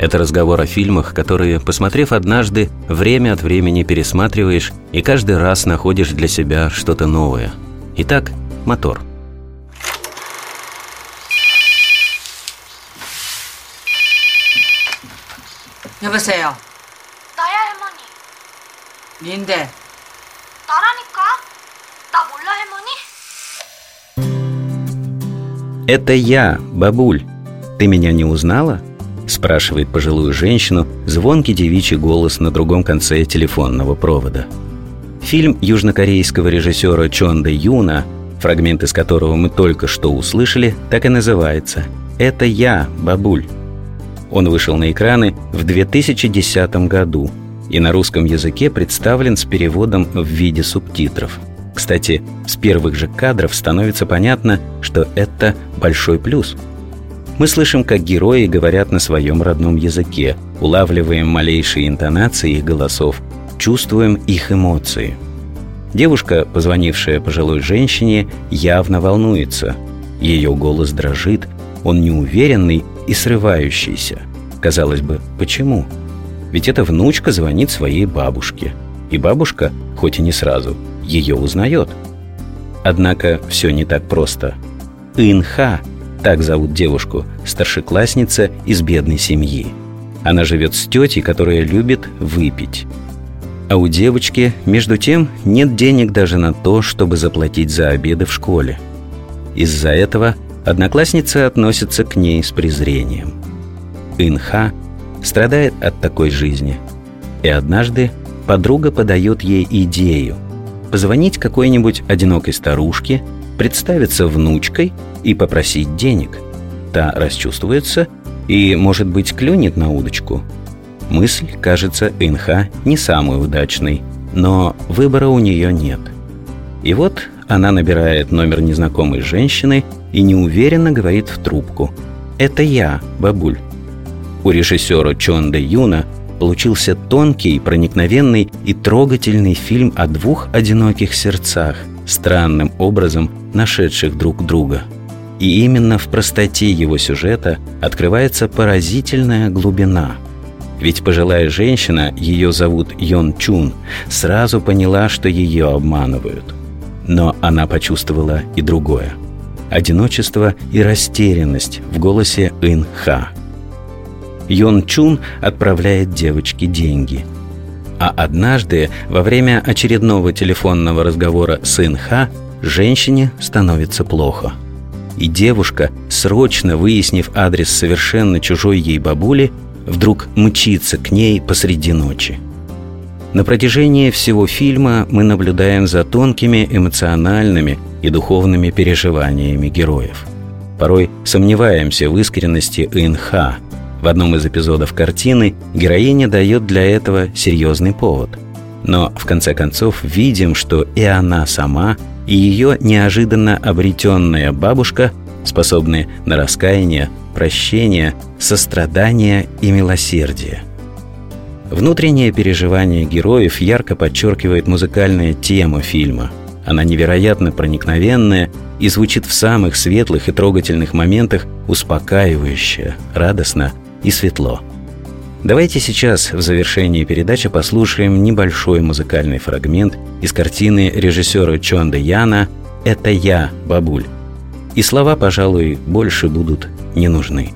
это разговор о фильмах, которые, посмотрев однажды, время от времени пересматриваешь и каждый раз находишь для себя что-то новое. Итак, мотор. 여보세요. 나야 할머니. 닌데 나라니까. 나 몰라 할머니? Это я, бабуль. Ты меня не узнала? Спрашивает пожилую женщину звонкий девичий голос на другом конце телефонного провода. Фильм южнокорейского режиссера Чонда Юна, фрагмент из которого мы только что услышали, так и называется «Это я, бабуль». Он вышел на экраны в 2010 году и на русском языке представлен с переводом в виде субтитров. Кстати, с первых же кадров становится понятно, что это большой плюс – мы слышим, как герои говорят на своем родном языке, улавливаем малейшие интонации их голосов, чувствуем их эмоции. Девушка, позвонившая пожилой женщине, явно волнуется. Ее голос дрожит, он неуверенный и срывающийся. Казалось бы, почему? Ведь эта внучка звонит своей бабушке. И бабушка, хоть и не сразу, ее узнает. Однако все не так просто. Инха так зовут девушку, старшеклассница из бедной семьи. Она живет с тетей, которая любит выпить. А у девочки, между тем, нет денег даже на то, чтобы заплатить за обеды в школе. Из-за этого одноклассница относится к ней с презрением. Инха страдает от такой жизни. И однажды подруга подает ей идею позвонить какой-нибудь одинокой старушке представиться внучкой и попросить денег. Та расчувствуется и, может быть, клюнет на удочку. Мысль кажется Инха не самой удачной, но выбора у нее нет. И вот она набирает номер незнакомой женщины и неуверенно говорит в трубку. «Это я, бабуль». У режиссера Чонда Юна получился тонкий, проникновенный и трогательный фильм о двух одиноких сердцах – странным образом нашедших друг друга. И именно в простоте его сюжета открывается поразительная глубина. Ведь пожилая женщина, ее зовут Йон Чун, сразу поняла, что ее обманывают. Но она почувствовала и другое. Одиночество и растерянность в голосе Ин Ха. Йон Чун отправляет девочке деньги – а однажды, во время очередного телефонного разговора с Инха, женщине становится плохо. И девушка, срочно выяснив адрес совершенно чужой ей бабули, вдруг мчится к ней посреди ночи. На протяжении всего фильма мы наблюдаем за тонкими эмоциональными и духовными переживаниями героев. Порой сомневаемся в искренности Инха, в одном из эпизодов картины героиня дает для этого серьезный повод. Но в конце концов видим, что и она сама, и ее неожиданно обретенная бабушка способны на раскаяние, прощение, сострадание и милосердие. Внутреннее переживание героев ярко подчеркивает музыкальная тема фильма. Она невероятно проникновенная и звучит в самых светлых и трогательных моментах успокаивающе, радостно и светло. Давайте сейчас в завершении передачи послушаем небольшой музыкальный фрагмент из картины режиссера Чонда Яна «Это я, бабуль». И слова, пожалуй, больше будут не нужны.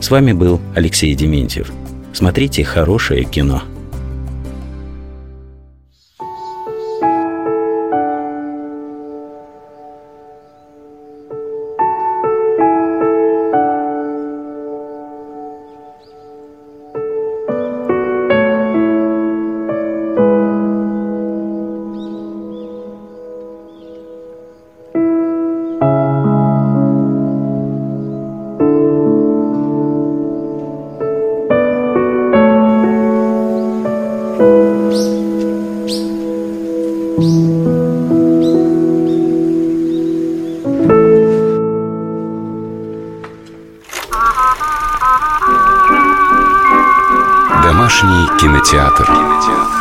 С вами был Алексей Дементьев. Смотрите хорошее кино. Домашний кинотеатр. кинотеатр.